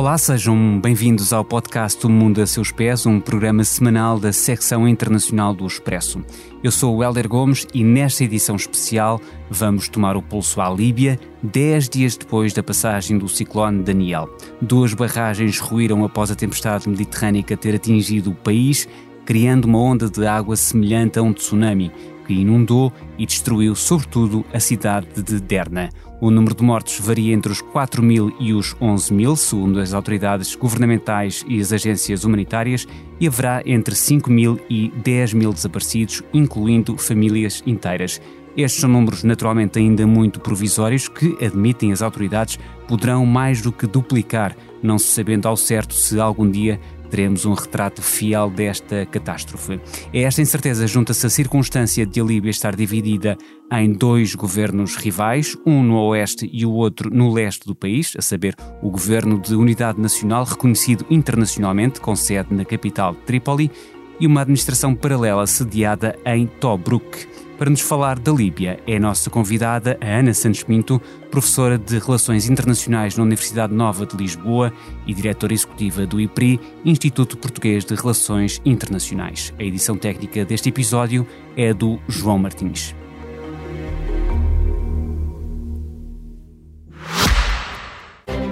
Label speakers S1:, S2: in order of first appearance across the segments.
S1: Olá, sejam bem-vindos ao podcast O Mundo a Seus Pés, um programa semanal da secção internacional do Expresso. Eu sou o Helder Gomes e nesta edição especial vamos tomar o pulso à Líbia, dez dias depois da passagem do ciclone Daniel. Duas barragens ruíram após a tempestade mediterrânica ter atingido o país, criando uma onda de água semelhante a um tsunami que inundou e destruiu sobretudo a cidade de Derna. O número de mortos varia entre os 4 mil e os 11 mil, segundo as autoridades governamentais e as agências humanitárias, e haverá entre 5 mil e 10 mil desaparecidos, incluindo famílias inteiras. Estes são números naturalmente ainda muito provisórios que, admitem as autoridades, poderão mais do que duplicar, não se sabendo ao certo se algum dia teremos um retrato fiel desta catástrofe. A esta incerteza junta-se a circunstância de a Líbia estar dividida em dois governos rivais, um no oeste e o outro no leste do país, a saber, o Governo de Unidade Nacional reconhecido internacionalmente, com sede na capital Trípoli, e uma administração paralela sediada em Tobruk. Para nos falar da Líbia, é a nossa convidada, a Ana Santos Pinto, professora de Relações Internacionais na Universidade Nova de Lisboa e diretora executiva do IPRI, Instituto Português de Relações Internacionais. A edição técnica deste episódio é do João Martins.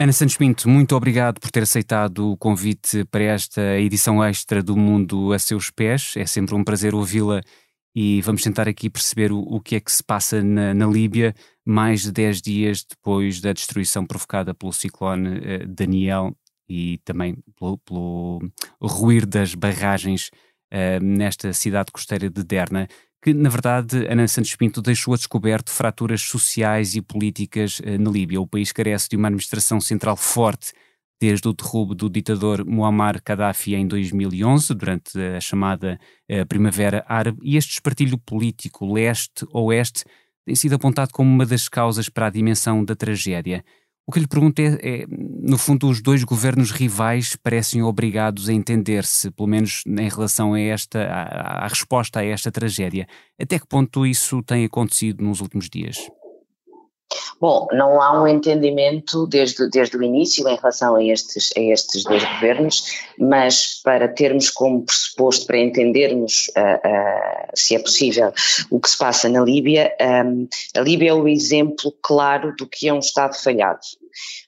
S1: Ana Santos Pinto, muito obrigado por ter aceitado o convite para esta edição extra do Mundo a Seus Pés. É sempre um prazer ouvi-la e vamos tentar aqui perceber o, o que é que se passa na, na, Líbia, mais de 10 dias depois da destruição provocada pelo ciclone eh, Daniel e também pelo, pelo ruir das barragens eh, nesta cidade costeira de Derna que, na verdade, Ana Santos Pinto deixou a descoberto fraturas sociais e políticas eh, na Líbia. O país carece de uma administração central forte desde o derrubo do ditador Muammar Gaddafi em 2011, durante a chamada eh, Primavera Árabe, e este espartilho político leste-oeste tem sido apontado como uma das causas para a dimensão da tragédia. O que lhe pergunto é, é, no fundo, os dois governos rivais parecem obrigados a entender-se, pelo menos em relação a esta, à, à resposta a esta tragédia. Até que ponto isso tem acontecido nos últimos dias?
S2: Bom, não há um entendimento desde, desde o início em relação a estes, a estes dois governos, mas para termos como pressuposto, para entendermos uh, uh, se é possível o que se passa na Líbia, um, a Líbia é o exemplo claro do que é um Estado falhado.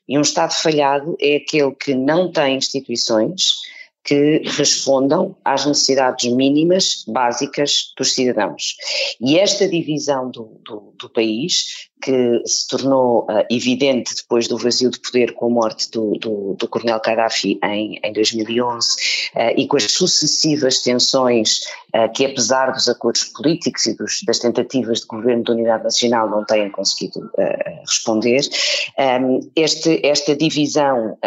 S2: E um Estado falhado é aquele que não tem instituições, que respondam às necessidades mínimas básicas dos cidadãos. E esta divisão do, do, do país que se tornou uh, evidente depois do vazio de poder com a morte do, do, do Coronel Gaddafi em, em 2011 uh, eh, e com as sucessivas tensões uh, que, apesar dos acordos políticos e dos, das tentativas de governo de unidade nacional, não têm conseguido responder, um, este, esta divisão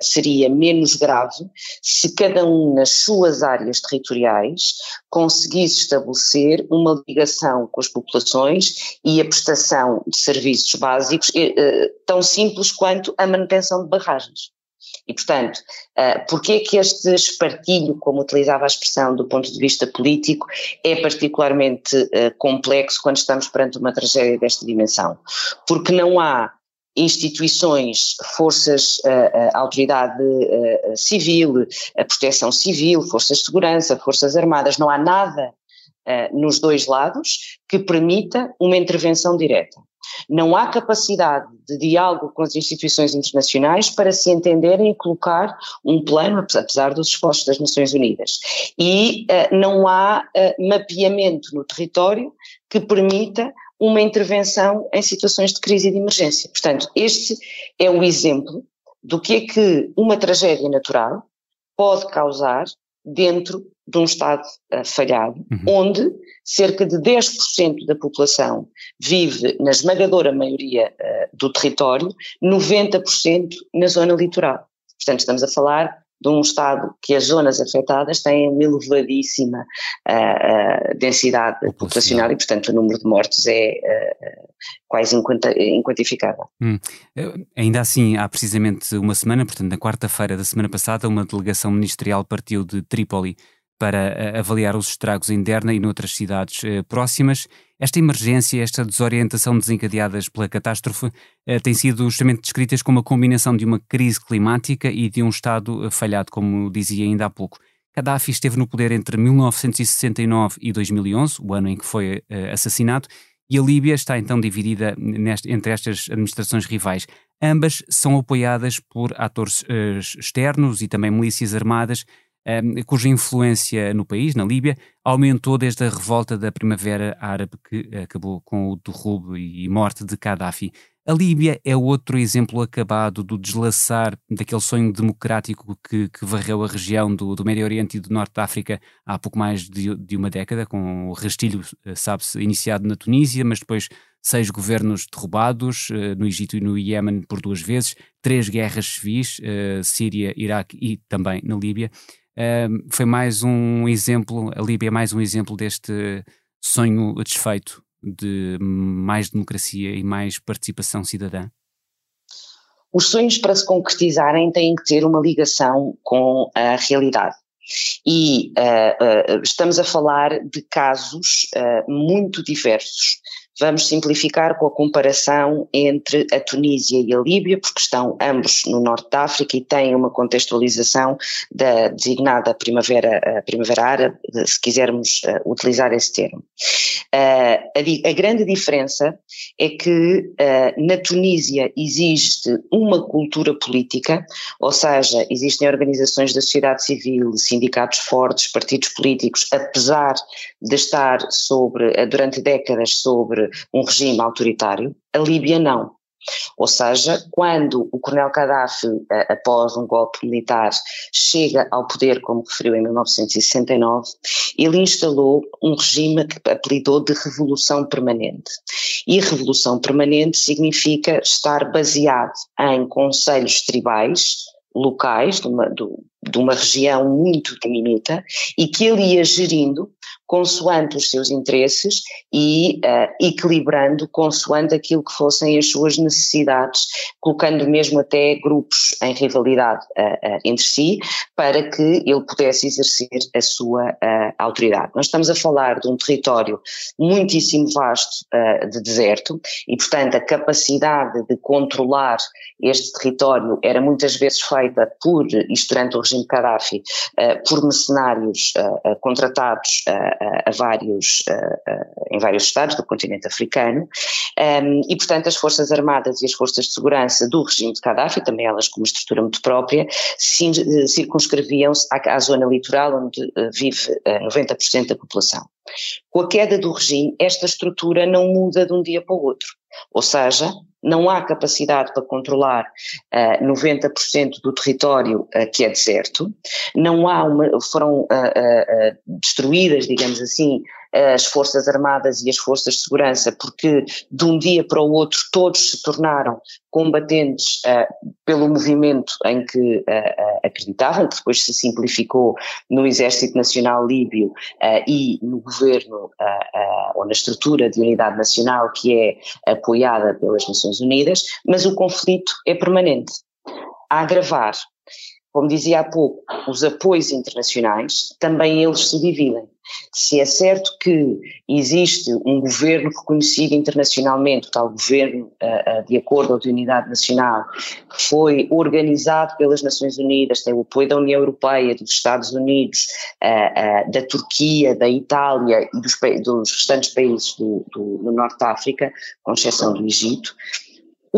S2: seria menos grave se cada um nas suas áreas territoriais conseguisse estabelecer uma ligação com as populações e a prestação de serviços básicos eh, tão simples quanto a manutenção de barragens. E, portanto, uh, porquê é que este espartilho, como utilizava a expressão do ponto de vista político, é particularmente complexo quando estamos perante uma tragédia desta dimensão? Porque não há instituições, forças, a, autoridade civil, a proteção civil, forças de segurança, forças armadas, não há nada nos dois lados que permita uma intervenção direta. Não há capacidade de diálogo com as instituições internacionais para se entenderem e colocar um plano, apesar dos esforços das Nações Unidas. E uh, não há uh, mapeamento no território que permita uma intervenção em situações de crise e de emergência. Portanto, este é o exemplo do que é que uma tragédia natural pode causar dentro de um Estado uh, falhado, uhum. onde cerca de 10% da população vive na esmagadora maioria uh, do território, 90% na zona litoral. Portanto, estamos a falar de um Estado que as zonas afetadas têm uma elevadíssima uh, uh, densidade populacional e, portanto, o número de mortes é uh, quase inquantificável. Hum.
S1: Ainda assim, há precisamente uma semana, portanto, na quarta-feira da semana passada, uma delegação ministerial partiu de Trípoli para avaliar os estragos em Derna e noutras cidades próximas. Esta emergência, esta desorientação desencadeadas pela catástrofe, eh, tem sido justamente descritas como a combinação de uma crise climática e de um Estado eh, falhado, como dizia ainda há pouco. Gaddafi esteve no poder entre 1969 e 2011, o ano em que foi eh, assassinado, e a Líbia está então dividida neste, entre estas administrações rivais. Ambas são apoiadas por atores externos e também milícias armadas cuja influência no país, na Líbia, aumentou desde a revolta da Primavera Árabe que acabou com o derrubo e morte de Gaddafi. A Líbia é outro exemplo acabado do deslaçar daquele sonho democrático que, que varreu a região do, do, Médio Oriente e do Norte da África há pouco mais de, de uma década, com o rastilho, eh, sabe-se, iniciado na Tunísia, mas depois seis governos derrubados uh, no Egito e no Iémen por duas vezes, três guerras civis, Síria, Iraque e também na Líbia foi mais um exemplo, a Líbia é mais um exemplo deste sonho desfeito de mais democracia e mais participação cidadã?
S2: Os sonhos para se concretizarem têm que ter uma ligação com a realidade. E uh, uh, estamos a falar de casos uh, muito diversos Vamos simplificar com a comparação entre a Tunísia e a Líbia, porque estão ambos no norte da África e têm uma contextualização da designada primavera, primavera árabe, se quisermos uh, utilizar esse termo. Uh, a, a, grande diferença é que uh, na Tunísia existe uma cultura política, ou seja, existem organizações da sociedade civil, sindicatos fortes, partidos políticos, apesar de estar sobre, durante décadas sobre um regime autoritário, a Líbia não. Ou seja, quando o Coronel Gaddafi, eh, após um golpe militar, chega ao poder, como referiu em 1969, ele instalou um regime que apelidou de Revolução Permanente. E Revolução Permanente significa estar baseado em conselhos tribais, locais, de uma, de uma região muito diminuta, e que ele ia gerindo consoante os seus interesses e uh, equilibrando consoante aquilo que fossem as suas necessidades, colocando mesmo até grupos em rivalidade uh, uh, entre si, para que ele pudesse exercer a sua autoridade. Nós estamos a falar de um território muitíssimo vasto de deserto e, portanto, a capacidade de controlar este território era muitas vezes feita por, isto durante o regime de Gaddafi, por mercenários contratados a vários, em vários estados do continente africano, um, e portanto as Forças Armadas e as Forças de Segurança do regime de Gaddafi, também elas com uma estrutura muito própria, circunscreviam-se à, zona litoral onde eh, vive 90% eh, da população. Com a queda do regime, esta estrutura não muda de um dia para o outro. Ou seja, não há capacidade para controlar uh, 90% do território uh, que é deserto, não há uma, foram uh, destruídas, digamos assim, as Forças Armadas e as Forças de Segurança, porque de um dia para o outro todos se tornaram combatentes uh, pelo movimento em que uh, uh, acreditavam, que depois se simplificou no Exército Nacional Líbio e no governo ou na estrutura de unidade nacional que é apoiada pelas Nações Unidas, mas o conflito é permanente. A agravar, como dizia há pouco, os apoios internacionais, também eles se dividem. Se é certo que existe um governo reconhecido internacionalmente, tal governo uh, de acordo de unidade nacional, que foi organizado pelas Nações Unidas, tem o apoio da União Europeia, dos Estados Unidos, uh, da Turquia, da Itália e dos, dos restantes países do, do, do Norte da África, com exceção do Egito,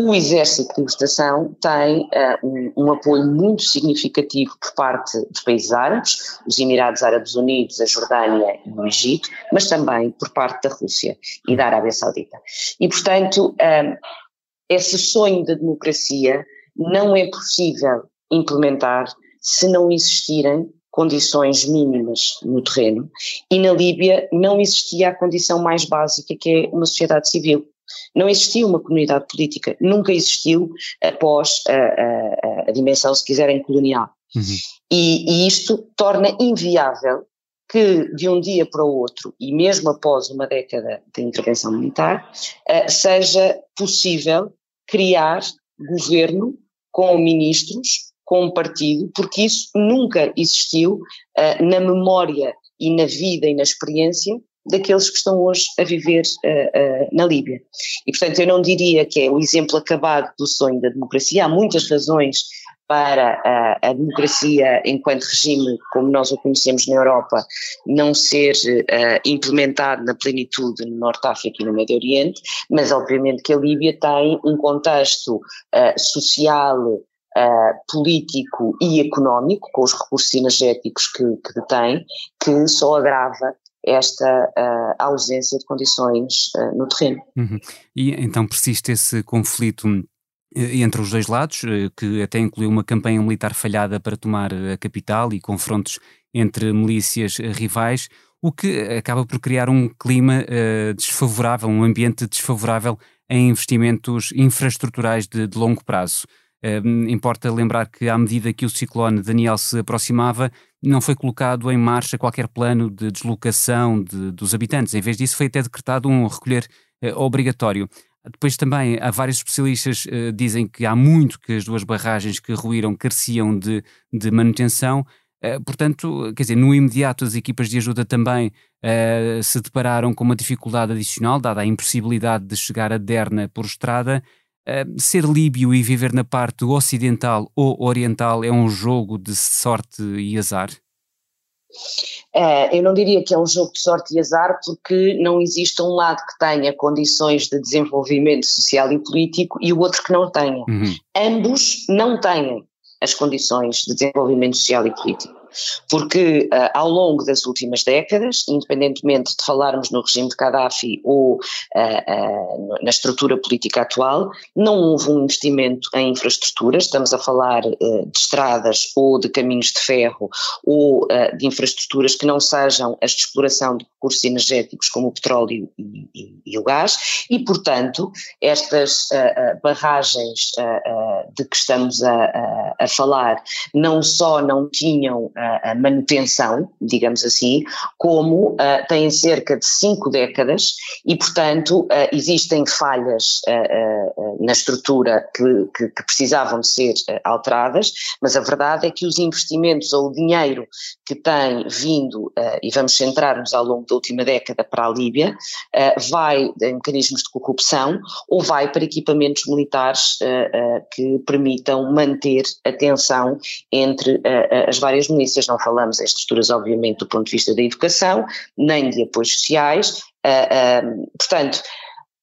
S2: o Exército de Libertação tem uh, um, um, apoio muito significativo por parte dos países árabes, os Emirados Árabes Unidos, a Jordânia e o Egito, mas também por parte da Rússia e da Arábia Saudita. E, portanto, eh, esse sonho da democracia não é possível implementar se não existirem condições mínimas no terreno e na Líbia não existia a condição mais básica que é uma sociedade civil. Não existia uma comunidade política, nunca existiu após a, a, a dimensão, se quiserem, colonial. Uhum. E, e isto torna inviável que de um dia para o outro, e mesmo após uma década de intervenção militar, uh, seja possível criar governo com ministros, com um partido, porque isso nunca existiu uh, na memória e na vida e na experiência daqueles que estão hoje a viver uh, uh, na Líbia. E, portanto, eu não diria que é o exemplo acabado do sonho da democracia, há muitas razões para a, a, democracia enquanto regime, como nós o conhecemos na Europa, não ser uh, implementado na plenitude no Norte África e no Médio Oriente, mas obviamente que a Líbia tem um contexto social, uh, político e económico, com os recursos energéticos que, que detém, que só agrava esta uh, ausência de condições uh, no terreno.
S1: Uhum. E então persiste esse conflito eh, entre os dois lados, eh, que até incluiu uma campanha militar falhada para tomar a capital e confrontos entre milícias rivais, o que acaba por criar um clima uh, desfavorável, um ambiente desfavorável em investimentos infraestruturais de, de longo prazo. Importa lembrar que, à medida que o ciclone Daniel se aproximava, não foi colocado em marcha qualquer plano de deslocação de, dos habitantes. Em vez disso, foi até decretado um recolher uh, obrigatório. Depois também há vários especialistas uh, dizem que há muito que as duas barragens que ruíram careciam de, de manutenção. Uh, portanto, quer dizer, no imediato as equipas de ajuda também uh, se depararam com uma dificuldade adicional, dada a impossibilidade de chegar a Derna por estrada. Ser líbio e viver na parte ocidental ou oriental é um jogo de sorte e azar?
S2: Uh, eu não diria que é um jogo de sorte e azar, porque não existe um lado que tenha condições de desenvolvimento social e político e o outro que não tenha. Uhum. Ambos não têm as condições de desenvolvimento social e político porque uh, ao longo das últimas décadas, independentemente de falarmos no regime de Gaddafi ou uh, na estrutura política atual, não houve um investimento em infraestruturas, estamos a falar de estradas ou de caminhos de ferro ou de infraestruturas que não sejam as de exploração de recursos energéticos como o petróleo e, e, e o gás, e portanto estas barragens de que estamos a, a, a falar não só não tinham a, manutenção, digamos assim, como uh, têm cerca de cinco décadas e, portanto, uh, existem falhas uh, na estrutura que, que, que, precisavam de ser alteradas, mas a verdade é que os investimentos ou o dinheiro que tem vindo, e vamos centrar-nos ao longo da última década para a Líbia, vai em mecanismos de corrupção ou vai para equipamentos militares que permitam manter a tensão entre as várias milícias não falamos em estruturas, obviamente, do ponto de vista da educação, nem de apoios sociais. Uh, uh, portanto,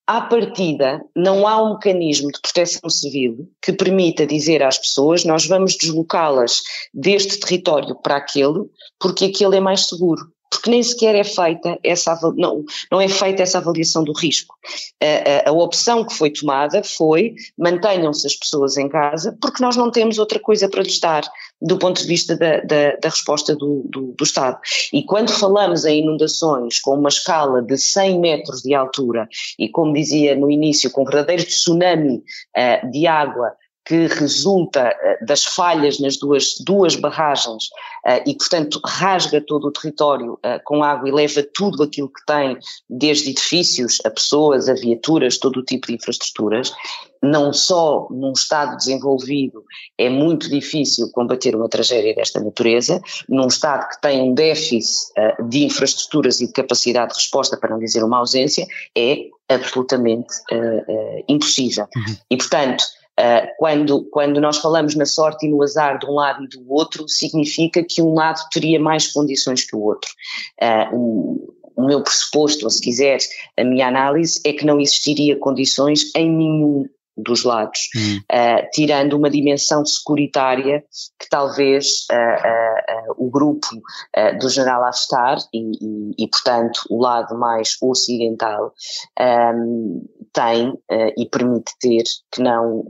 S2: à partida, não há um mecanismo de proteção civil que permita dizer às pessoas nós vamos deslocá-las deste território para aquele, porque aquele é mais seguro porque nem sequer é feita essa não, não é feita essa avaliação do risco. A, a, a opção que foi tomada foi mantenham-se as pessoas em casa porque nós não temos outra coisa para lhes dar do ponto de vista da, da, da resposta do, do, do, Estado. E quando falamos em inundações com uma escala de 100 metros de altura e como dizia no início, com um verdadeiro tsunami uh, de água que resulta uh, das falhas nas duas, duas barragens uh, e, portanto, rasga todo o território uh, com água e leva tudo aquilo que tem, desde edifícios a pessoas, a viaturas, todo o tipo de infraestruturas, não só num Estado desenvolvido é muito difícil combater uma tragédia desta natureza, num Estado que tem um déficit uh, de infraestruturas e de capacidade de resposta, para não dizer uma ausência, é absolutamente impossível. Uhum. E, portanto, Uh, quando, quando nós falamos na sorte e no azar de um lado e do outro, significa que um lado teria mais condições que o outro. Uh, um, o meu pressuposto, ou se quiser, a minha análise, é que não existiria condições em nenhum dos lados, hum. uh, tirando uma dimensão securitária que talvez uh, uh, o grupo do general Haftar e, e, e, portanto, o lado mais ocidental um, tem e permite ter que não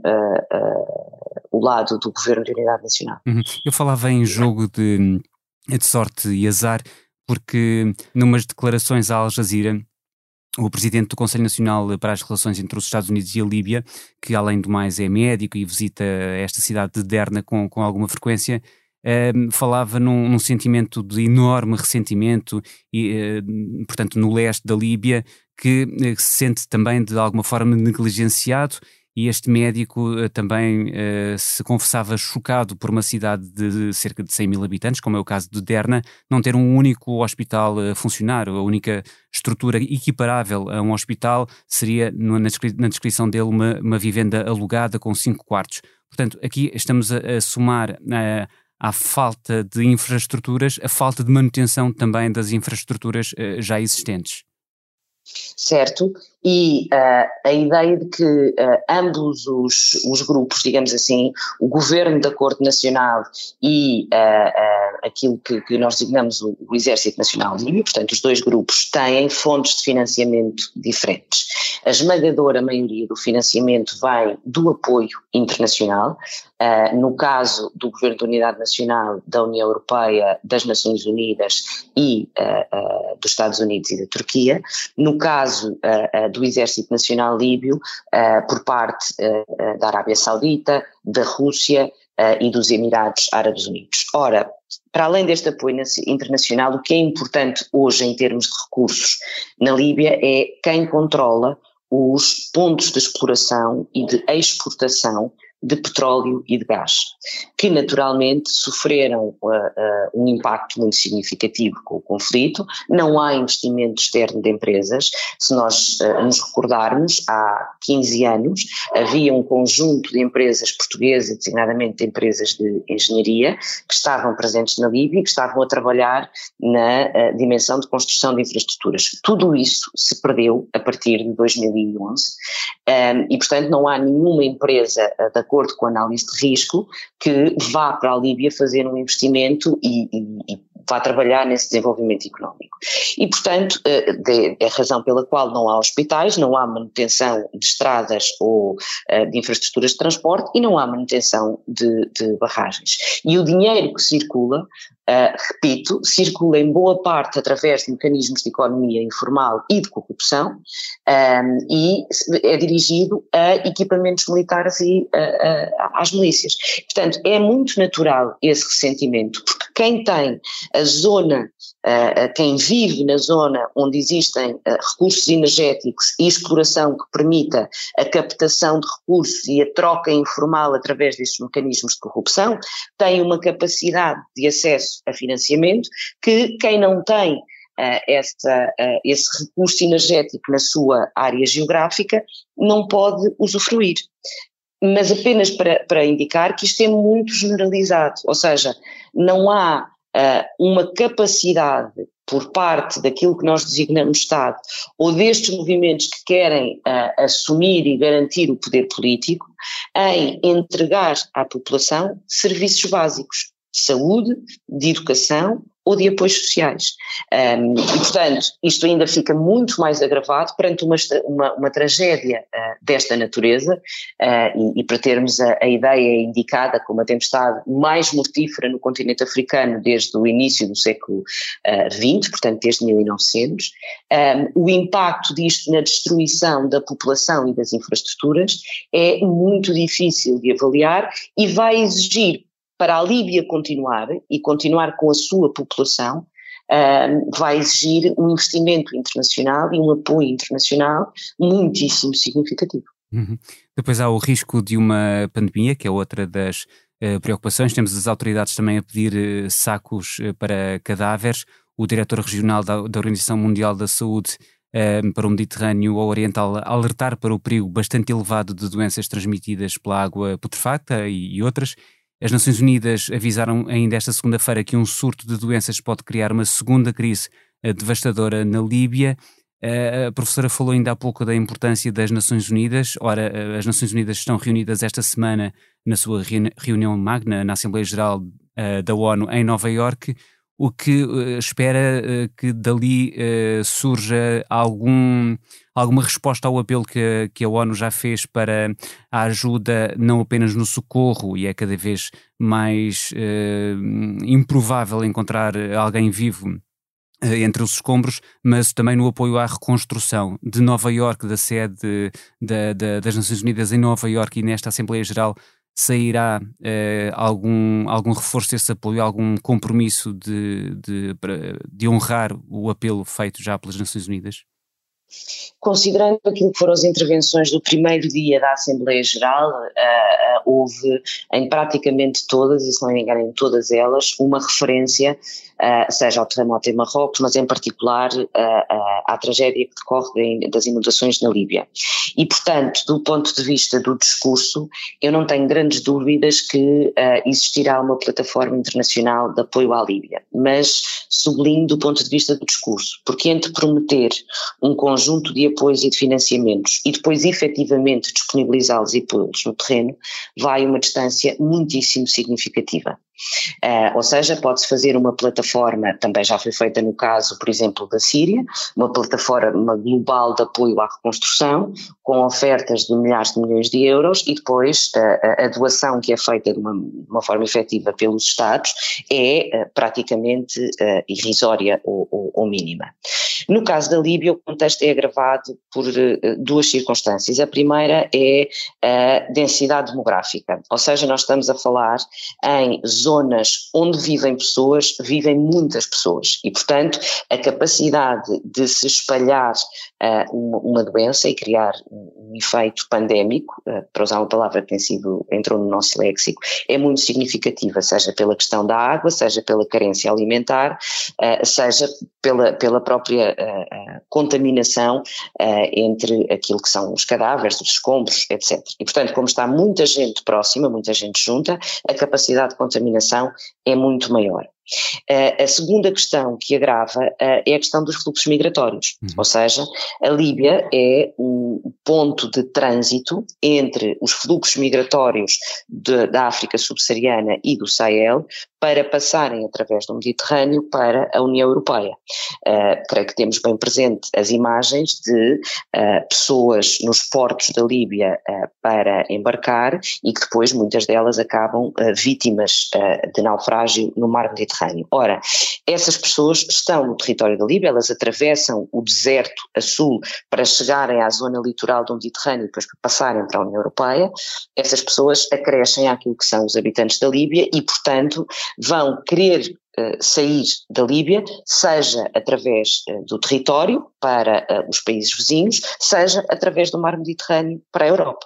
S2: o lado do governo de unidade nacional.
S1: Uhum. Eu falava em jogo de, de sorte e azar porque numas declarações à Al Jazeera o presidente do Conselho Nacional para as Relações entre os Estados Unidos e a Líbia, que além do mais é médico e visita esta cidade de Derna com, com alguma frequência, uh, falava num, num, sentimento de enorme ressentimento, e, uh, portanto, no leste da Líbia, que, que se sente também de alguma forma negligenciado e este médico uh, também uh, se confessava chocado por uma cidade de cerca de 100 mil habitantes, como é o caso de Derna, não ter um único hospital a funcionar. A única estrutura equiparável a um hospital seria, na, na descrição dele, uma, uma, vivenda alugada com cinco quartos. Portanto, aqui estamos a, a somar uh, à falta de infraestruturas, a falta de manutenção também das infraestruturas já existentes
S2: certo? E uh, a ideia de que uh, ambos os, os grupos, digamos assim, o governo da Corte Nacional e uh, aquilo que, que, nós designamos o, o Exército Nacional Líbio, portanto, os dois grupos têm fontes de financiamento diferentes. A esmagadora maioria do financiamento vai do apoio internacional, no caso do Governo da Unidade Nacional, da União Europeia, das Nações Unidas e dos Estados Unidos e da Turquia. No caso do Exército Nacional Líbio uh, por parte uh, da Arábia Saudita, da Rússia e dos Emirados Árabes Unidos. Ora, para além deste apoio internacional, o que é importante hoje em termos de recursos na Líbia é quem controla os pontos de exploração e de exportação de petróleo e de gás, que naturalmente sofreram uh, uh, um impacto muito significativo com o conflito. Não há investimento externo de empresas. Se nós uh, nos recordarmos, há 15 anos havia um conjunto de empresas portuguesas, designadamente de empresas de engenharia, que estavam presentes na Líbia e que estavam a trabalhar na dimensão de construção de infraestruturas. Tudo isso se perdeu a partir de 2011 um, e, portanto, não há nenhuma empresa da acordo com a análise de risco, que vá para a Líbia fazer um investimento e, e, e vá trabalhar nesse desenvolvimento económico. E, portanto, é a razão pela qual não há hospitais, não há manutenção de estradas ou eh, de infraestruturas de transporte e não há manutenção de, de barragens. E o dinheiro que circula Uh, repito, circula em boa parte através de mecanismos de economia informal e de corrupção ehm, e é dirigido a equipamentos militares e às milícias. Portanto, é muito natural esse ressentimento, porque quem tem a zona, quem vive na zona onde existem recursos energéticos e exploração que permita a captação de recursos e a troca informal através desses mecanismos de corrupção, tem uma capacidade de acesso a financiamento, que quem não tem esse recurso energético na sua área geográfica não pode usufruir. Mas apenas para, para indicar que isto é muito generalizado, ou seja, não há uh, uma capacidade por parte daquilo que nós designamos Estado, ou destes movimentos que querem uh, assumir e garantir o poder político, em entregar à população serviços básicos de saúde, de educação ou de apoios sociais. Um, e, portanto, isto ainda fica muito mais agravado perante uma, uma, uma tragédia uh, desta natureza uh, e, e, para termos a, a, ideia indicada como a tempestade mais mortífera no continente africano desde o início do século XX, uh, portanto desde 1900, um, o impacto disto na destruição da população e das infraestruturas é muito difícil de avaliar e vai exigir para a Líbia continuar e continuar com a sua população, uh, vai exigir um investimento internacional e um apoio internacional muitíssimo significativo.
S1: Uhum. Depois há o risco de uma pandemia, que é outra das uh, preocupações. Temos as autoridades também a pedir uh, sacos uh, para cadáveres. O diretor regional da, da Organização Mundial da Saúde para o Mediterrâneo Oriental alertar para o perigo bastante elevado de doenças transmitidas pela água putrefacta e, e outras. As Nações Unidas avisaram ainda esta segunda-feira que um surto de doenças pode criar uma segunda crise devastadora na Líbia. A professora falou ainda há pouco da importância das Nações Unidas. Ora, as Nações Unidas estão reunidas esta semana na sua reunião magna na Assembleia Geral da ONU em Nova Iorque o que uh, espera uh, que dali uh, surja algum, alguma resposta ao apelo que, que a ONU já fez para a ajuda não apenas no socorro, e é cada vez mais improvável encontrar alguém vivo entre os escombros, mas também no apoio à reconstrução de Nova Iorque, da sede da, da, das Nações Unidas em Nova Iorque e nesta Assembleia Geral sairá uh, algum, algum reforço desse apoio, algum compromisso de, de, de honrar o apelo feito já pelas Nações Unidas?
S2: Considerando aquilo que foram as intervenções do primeiro dia da Assembleia Geral, uh, uh, houve em praticamente todas, e se não me engano em todas elas, uma referência uh, seja ao terremoto em Marrocos, mas em particular uh, uh, à tragédia que decorre de, das inundações na Líbia. E, portanto, do ponto de vista do discurso, eu não tenho grandes dúvidas que existirá uma plataforma internacional de apoio à Líbia, mas sublinho do ponto de vista do discurso, porque entre prometer um conjunto de apoios e de financiamentos e depois efetivamente disponibilizá-los e pô-los no terreno, vai uma distância muitíssimo significativa. Uh, ou seja, pode-se fazer uma plataforma, também já foi feita no caso, por exemplo, da Síria, uma plataforma global de apoio à reconstrução, com ofertas de milhares de milhões de euros e depois uh, a doação que é feita de uma, uma forma efetiva pelos Estados é uh, praticamente irrisória ou, ou, ou, mínima. No caso da Líbia, o contexto é agravado por duas circunstâncias. A primeira é a densidade demográfica, ou seja, nós estamos a falar em zonas onde vivem pessoas, vivem muitas pessoas e, portanto, a capacidade de se espalhar uh, uma, uma, doença e criar um, um efeito pandémico, uh, para usar uma palavra que tem sido, entrou no nosso léxico, é muito significativa, seja pela questão da água, seja pela carência alimentar, uh, seja pela, pela própria contaminação entre aquilo que são os cadáveres, os escombros, etc. E, portanto, como está muita gente próxima, muita gente junta, a capacidade de contaminação contaminação é muito maior. Uh, a segunda questão que agrava uh, é a questão dos fluxos migratórios, uhum. ou seja, a Líbia é o ponto de trânsito entre os fluxos migratórios de, da África subsaariana e do Sahel para passarem através do Mediterrâneo para a União Europeia. Uh, creio que temos bem presente as imagens de pessoas nos portos da Líbia para embarcar e que depois muitas delas acabam vítimas de naufrágio no mar. Mediterrâneo. Ora, essas pessoas estão no território da Líbia, elas atravessam o deserto a sul para chegarem à zona litoral do Mediterrâneo e depois para passarem para a União Europeia. Essas pessoas acrescem àquilo que são os habitantes da Líbia e, portanto, vão querer uh, sair da Líbia, seja através uh, do território para uh, os países vizinhos, seja através do mar Mediterrâneo para a Europa.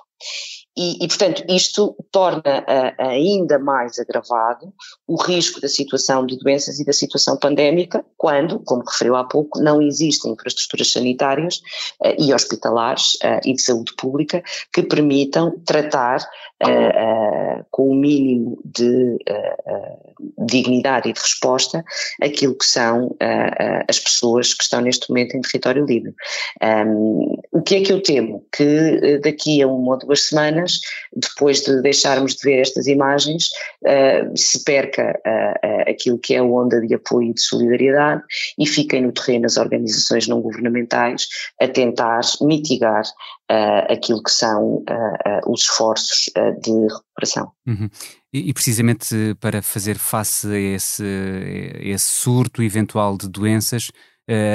S2: E, e, portanto, isto torna ainda mais agravado o risco da situação de doenças e da situação pandémica, quando, como referiu há pouco, não existem infraestruturas sanitárias uh, e hospitalares uh, e de saúde pública que permitam tratar com o mínimo de dignidade e de resposta aquilo que são as pessoas que estão neste momento em território livre. Um, o que é que eu temo? Que daqui a uma ou duas semanas semanas, depois de deixarmos de ver estas imagens, uh, se perca uh, aquilo que é a onda de apoio e de solidariedade e fiquem no terreno as organizações não governamentais a tentar mitigar aquilo que são os esforços de recuperação.
S1: Uhum. E, precisamente para fazer face a esse, a esse surto eventual de doenças,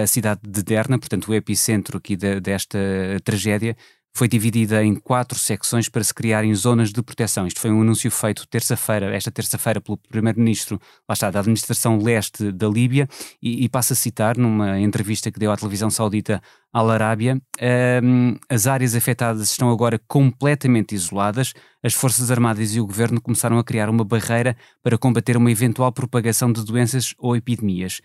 S1: a cidade de Derna, portanto o epicentro aqui de, desta tragédia, foi dividida em quatro secções para se criarem zonas de proteção. Isto foi um anúncio feito terça-feira, esta terça-feira, pelo primeiro-ministro, da administração leste da Líbia, e, e passa a citar numa entrevista que deu à televisão saudita Al Arábia, um, as áreas afetadas estão agora completamente isoladas, as Forças Armadas e o Governo começaram a criar uma barreira para combater uma eventual propagação de doenças ou epidemias.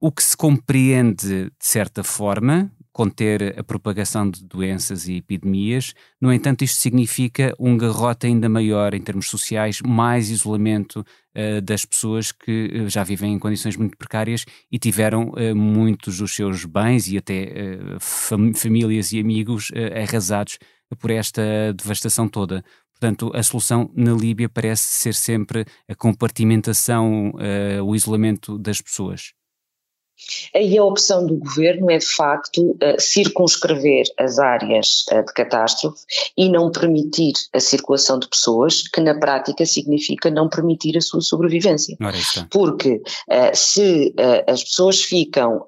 S1: O que se compreende de certa forma, conter a propagação de doenças e epidemias. No entanto, isto significa um garrote ainda maior em termos sociais, mais isolamento uh, das pessoas que uh, já vivem em condições muito precárias e tiveram uh, muitos dos seus bens e até fam famílias e amigos arrasados por esta devastação toda. Portanto, a solução na Líbia parece ser sempre a compartimentação, o isolamento das pessoas.
S2: Aí a opção do governo é, de facto, circunscrever as áreas de catástrofe e não permitir a circulação de pessoas, que na prática significa não permitir a sua sobrevivência. Porque se as pessoas ficam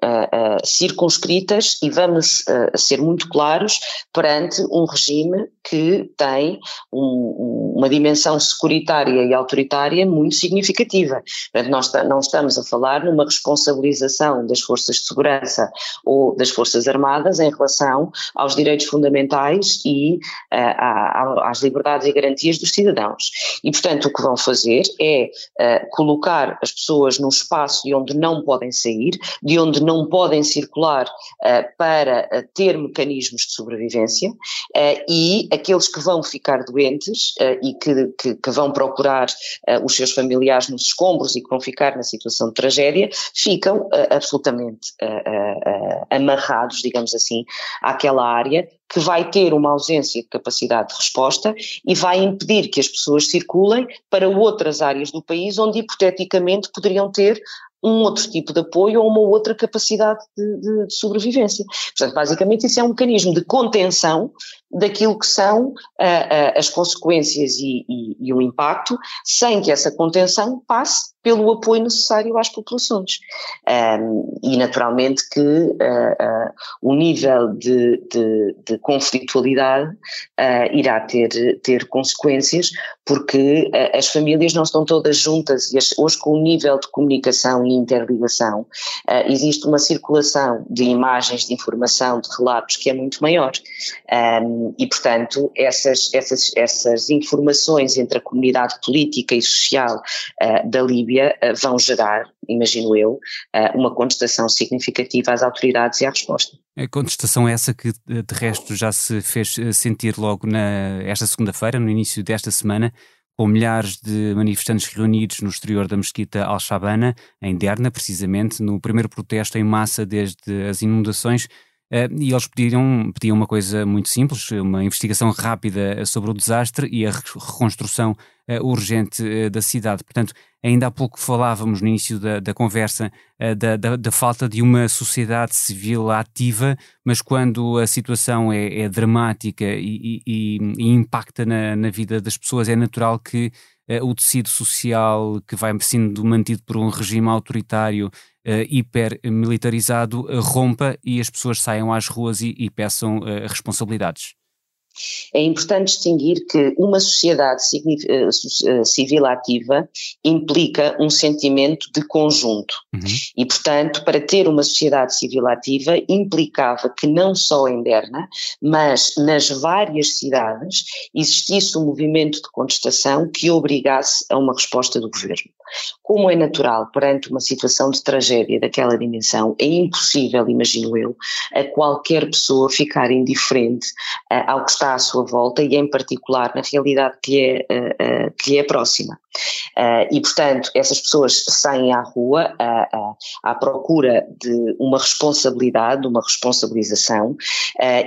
S2: circunscritas, e vamos ser muito claros, perante um regime que tem um, uma dimensão securitária e autoritária muito significativa. Portanto, nós não estamos a falar numa responsabilização das forças de segurança ou das forças armadas em relação aos direitos fundamentais e uh, às liberdades e garantias dos cidadãos. E, portanto, o que vão fazer é uh, colocar as pessoas num espaço de onde não podem sair, de onde não podem circular uh, para ter mecanismos de sobrevivência e aqueles que vão ficar doentes e que, que, que, vão procurar os seus familiares nos escombros e que vão ficar na situação de tragédia, ficam absolutamente amarrados, digamos assim, àquela área que vai ter uma ausência de capacidade de resposta e vai impedir que as pessoas circulem para outras áreas do país onde hipoteticamente poderiam ter um outro tipo de apoio ou uma outra capacidade de, de, de, sobrevivência. Portanto, basicamente isso é um mecanismo de contenção daquilo que são uh, uh, as consequências e, e, e, o impacto, sem que essa contenção passe pelo apoio necessário às populações. Um, e naturalmente que uh, o nível de, de, de conflitualidade irá ter, ter consequências, porque as famílias não estão todas juntas e as, hoje com o nível de comunicação e interligação existe uma circulação de imagens, de informação, de relatos que é muito maior. Um, e, portanto, essas, essas, essas informações entre a comunidade política e social uh, da Líbia uh, vão gerar, imagino eu, uh, uma contestação significativa às autoridades e à resposta.
S1: A contestação é essa que, de resto, já se fez sentir logo na, esta segunda-feira, no início desta semana, com milhares de manifestantes reunidos no exterior da mesquita Al-Shabana, em Derna, precisamente, no primeiro protesto em massa desde as inundações e eles pediram, pediam uma coisa muito simples, uma investigação rápida sobre o desastre e a reconstrução uh, urgente da cidade. Portanto, ainda há pouco falávamos no início da, da conversa da, da, da, falta de uma sociedade civil ativa, mas quando a situação é, é dramática e, e, e impacta na, na, vida das pessoas, é natural que o tecido social que vai sendo mantido por um regime autoritário uh, hipermilitarizado uh, rompa e as pessoas saiam às ruas e, e peçam uh, responsabilidades.
S2: É importante distinguir que uma sociedade civil ativa implica um sentimento de conjunto. Uhum. E, portanto, para ter uma sociedade civil ativa, implicava que não só em Berna, mas nas várias cidades, existisse um movimento de contestação que obrigasse a uma resposta do governo. Como é natural, perante uma situação de tragédia daquela dimensão, é impossível, imagino eu, a qualquer pessoa ficar indiferente uh, ao que está à sua volta e, em particular, na realidade que é, uh, uh, que é próxima. e, portanto, essas pessoas saem à rua à procura de uma responsabilidade, de uma responsabilização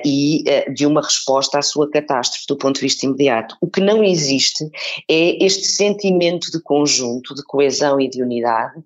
S2: e de uma resposta à sua catástrofe do ponto de vista imediato. O que não existe é este sentimento de conjunto, de coesão e de unidade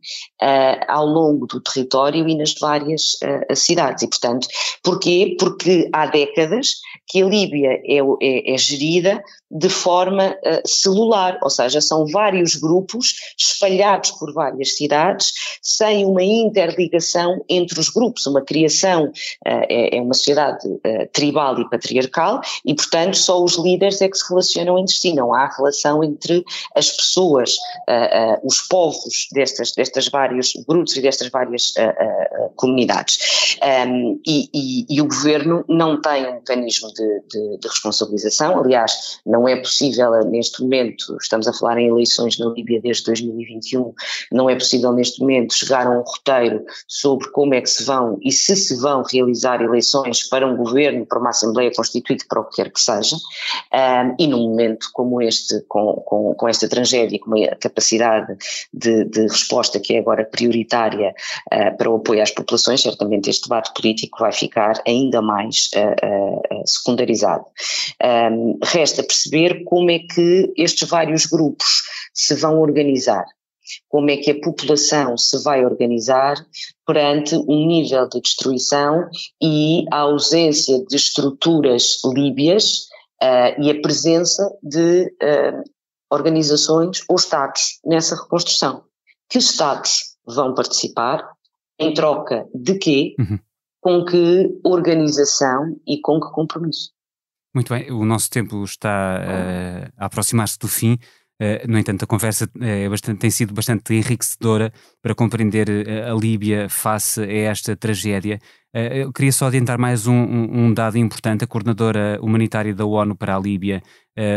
S2: ao longo do território e nas várias cidades. E, portanto, porquê? Porque há décadas que a Líbia é, é, é gerida de forma uh, celular, ou seja, são vários grupos espalhados por várias cidades, sem uma interligação entre os grupos, uma criação, uh, é, é, uma sociedade uh, tribal e patriarcal, e portanto só os líderes é que se relacionam entre si, não há relação entre as pessoas, os povos destas, destas vários grupos e destas várias comunidades. Um, e, e, e, o governo não tem um mecanismo de, de, de responsabilização, aliás, não é possível neste momento, estamos a falar em eleições na Líbia desde 2021, não é possível neste momento chegar a um roteiro sobre como é que se vão e se se vão realizar eleições para um governo, para uma Assembleia Constituinte, para o que quer que seja, um, e num momento como este, com, com, com esta tragédia, com a capacidade de, de resposta que é agora prioritária uh, para o apoio às populações, certamente este debate político vai ficar ainda mais uh, uh, secundarizado. Um, resta perceber como é que estes vários grupos se vão organizar. como é que a população se vai organizar perante um nível de destruição e a ausência de estruturas líbias uh, e a presença de uh, organizações ou Estados nessa reconstrução. Que os Estados vão participar? Em troca de quê? Uhum. Com que organização e com que compromisso?
S1: Muito bem, o nosso tempo está uh, a aproximar-se do fim. Uh, no entanto, a conversa é bastante, tem sido bastante enriquecedora para compreender a Líbia face a esta tragédia. Uh, eu queria só adiantar mais um, um, dado importante. A coordenadora humanitária da ONU para a Líbia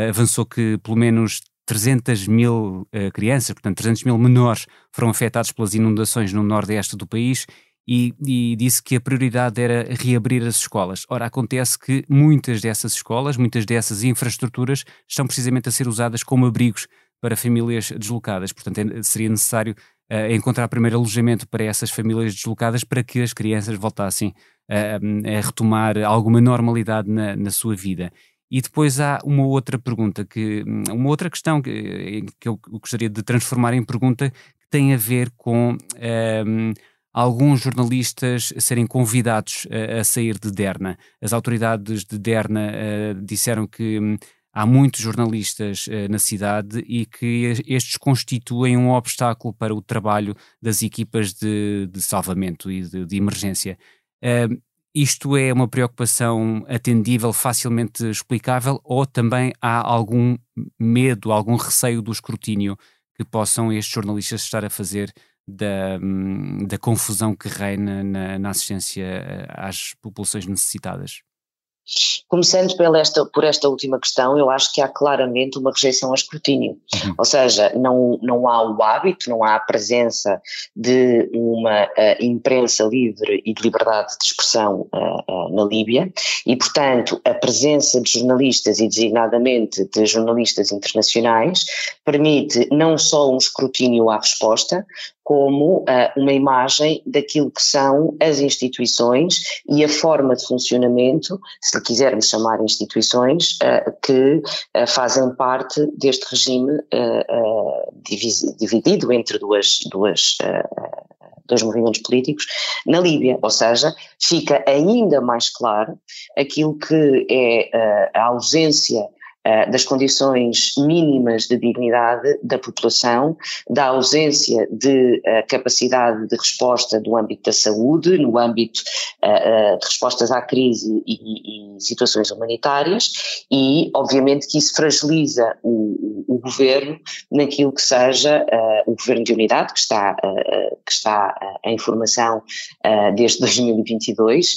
S1: avançou que pelo menos 300 mil crianças, portanto 300 mil menores, foram afetados pelas inundações no nordeste do país e, e, disse que a prioridade era reabrir as escolas. Ora, acontece que muitas dessas escolas, muitas dessas infraestruturas estão precisamente a ser usadas como abrigos para famílias deslocadas. Portanto, é, seria necessário uh, encontrar primeiro alojamento para essas famílias deslocadas para que as crianças voltassem uh, a retomar alguma normalidade na, na sua vida. E depois há uma outra pergunta, que, uma outra questão que, que eu gostaria de transformar em pergunta, que tem a ver com uh, alguns jornalistas serem convidados a, a sair de Derna. As autoridades de Derna uh, disseram que um, há muitos jornalistas uh, na cidade e que estes constituem um obstáculo para o trabalho das equipas de, de salvamento e de, de emergência. Uh, isto é uma preocupação atendível, facilmente explicável, ou também há algum medo, algum receio do escrutínio que possam estes jornalistas estar a fazer da, hum, da confusão que reina na, na assistência eh, às populações necessitadas?
S2: Começando por esta, por esta última questão, eu acho que há claramente uma rejeição ao escrutínio. Uhum. Ou seja, não, não há o hábito, não há a presença de uma uh, imprensa livre e de liberdade de expressão uh, uh, na Líbia, e, portanto, a presença de jornalistas e designadamente de jornalistas internacionais permite não só um escrutínio à resposta, como uh, uma imagem daquilo que são as instituições e a forma de funcionamento, se quisermos chamar instituições, uh, que uh, fazem parte deste regime dividido entre duas, duas dois movimentos políticos na Líbia, ou seja, fica ainda mais claro aquilo que é a ausência eh, das condições mínimas de dignidade da população, da ausência de uh, capacidade de resposta do âmbito da saúde, no âmbito uh, de respostas à crise e, e, situações humanitárias, e obviamente que isso fragiliza o, o, o governo naquilo que seja o governo de unidade, que está, que está em formação desde 2022,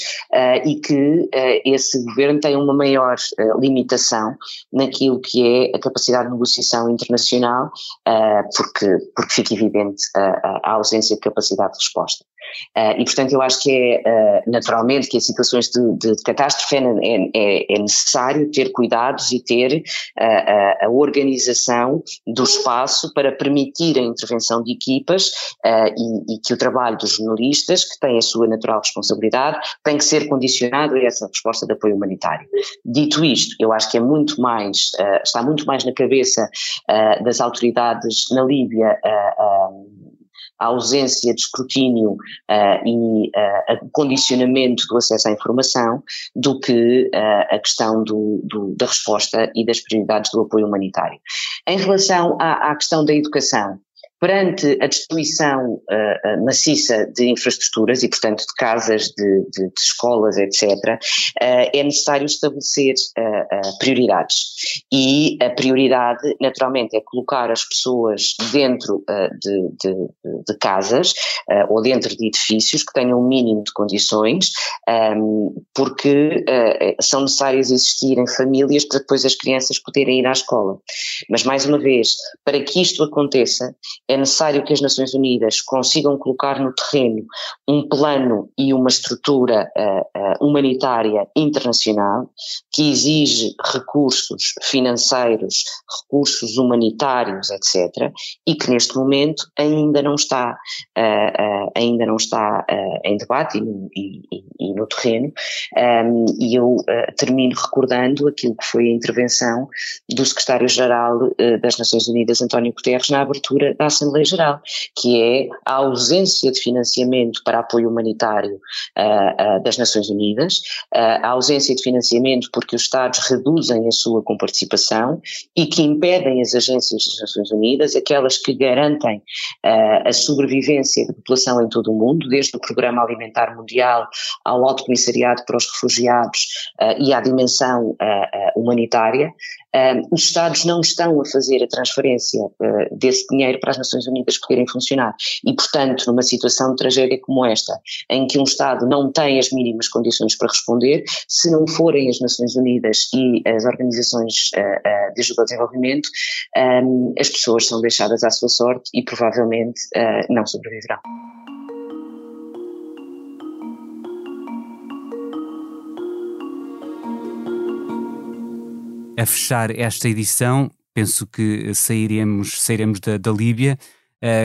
S2: e que esse governo tem uma maior limitação naquilo que é a capacidade de negociação internacional, uh, porque, porque fica evidente a, a ausência de capacidade de resposta. Uh, e, portanto, eu acho que é uh, naturalmente que em situações de, de, catástrofe é, é, é, necessário ter cuidados e ter uh, a organização do espaço para permitir a intervenção de equipas e, e, que o trabalho dos jornalistas, que têm a sua natural responsabilidade, tem que ser condicionado a essa resposta de apoio humanitário. Dito isto, eu acho que é muito mais, está muito mais na cabeça das autoridades na Líbia a ausência de escrutínio uh, e uh, condicionamento do acesso à informação do que uh, a questão do, do, da resposta e das prioridades do apoio humanitário. Em relação à, à questão da educação, perante a destruição uh, maciça de infraestruturas e, portanto, de casas, de, de, de escolas, etc., uh, é necessário estabelecer uh, prioridades. E a prioridade, naturalmente, é colocar as pessoas dentro de, de, casas ou dentro de edifícios que tenham um mínimo de condições, um, ehm, porque são necessárias existirem famílias para depois as crianças poderem ir à escola. Mas, mais uma vez, para que isto aconteça, é necessário que as Nações Unidas consigam colocar no terreno um plano e uma estrutura uh, uh, humanitária internacional que exige recursos financeiros, recursos humanitários, etc., e que neste momento ainda não está, uh, ainda não está em debate e, e, e no terreno. Um, e eu termino recordando aquilo que foi a intervenção do secretário-geral das Nações Unidas, António Guterres, na abertura da Assembleia Geral, que é a ausência de financiamento para apoio humanitário uh, uh, das Nações Unidas, uh, a ausência de financiamento porque os Estados reduzem a sua comparticipação e que impedem as agências das Nações Unidas, aquelas que garantem a sobrevivência da população em todo o mundo, desde o Programa Alimentar Mundial ao Alto Comissariado para os Refugiados e à dimensão humanitária, os Estados não estão a fazer a transferência uh, desse dinheiro para as Nações Unidas poderem funcionar. E, portanto, numa situação de tragédia como esta, em que um Estado não tem as mínimas condições para responder, se não forem as Nações Unidas e as organizações uh, uh, de ajuda ao desenvolvimento, um, as pessoas são deixadas à sua sorte e provavelmente não sobreviverão.
S1: A fechar esta edição, penso que sairemos, sairemos da, da Líbia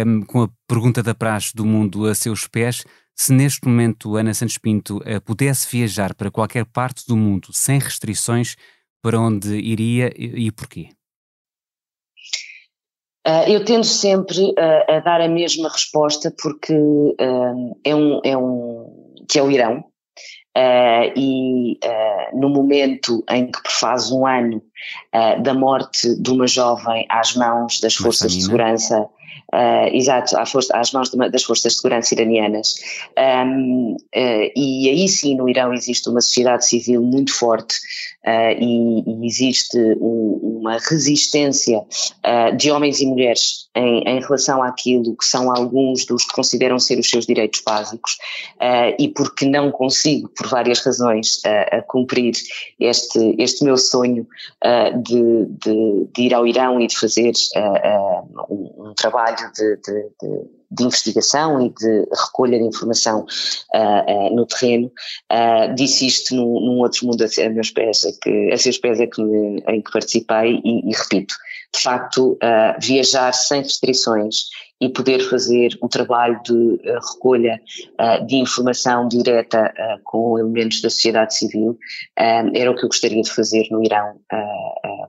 S1: um, com a pergunta da praxe do mundo a seus pés. Se neste momento Ana Santos Pinto uh, pudesse viajar para qualquer parte do mundo sem restrições, para onde iria e, e porquê?
S2: Uh, eu tendo sempre uh, a dar a mesma resposta porque é, um, é um que é o Irão Uh, e uh, no momento em que faz um ano uh, da morte de uma jovem às mãos das forças de segurança, exato, às, força, às mãos de, das forças de segurança iranianas, um, e aí sim no Irão existe uma sociedade civil muito forte e, e, existe um, uma resistência uh, de homens e mulheres em, em, relação àquilo que são alguns dos que consideram ser os seus direitos básicos uh, e porque não consigo, por várias razões, cumprir este, este meu sonho de, de, de, ir ao Irão e de fazer um, um, trabalho de, de de investigação e de recolha de informação uh, uh, no terreno, uh, disse isto num, num, outro mundo a, meus pés, a, que, a seus pés é que me, em que participei e, e repito, de facto, viajar sem restrições e poder fazer um trabalho de recolha de informação direta com elementos da sociedade civil era o que eu gostaria de fazer no Irão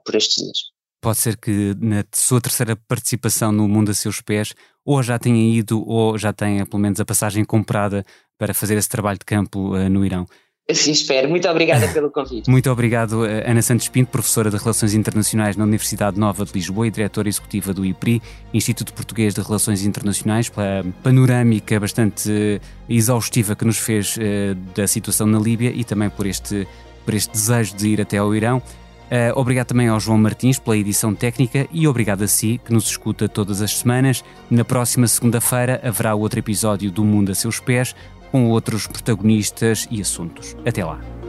S2: por estes dias.
S1: Pode ser que na sua terceira participação no Mundo a Seus Pés, ou já tenha ido, ou já tenha pelo menos a passagem comprada para fazer esse trabalho de campo uh, no Irão.
S2: Sim, espero. Muito obrigada pelo convite.
S1: Muito obrigado, eh, Ana Santos Pinto, professora de Relações Internacionais na Universidade Nova de Lisboa e diretora executiva do IPRI, Instituto Português de Relações Internacionais, pela panorâmica bastante eh, exaustiva que nos fez da situação na Líbia e também por este, por este desejo de ir até ao Irão. Uh, obrigado também ao João Martins pela edição técnica e obrigado a si que nos escuta todas as semanas. Na próxima segunda-feira haverá outro episódio do Mundo a seus pés com outros protagonistas e assuntos. Até lá.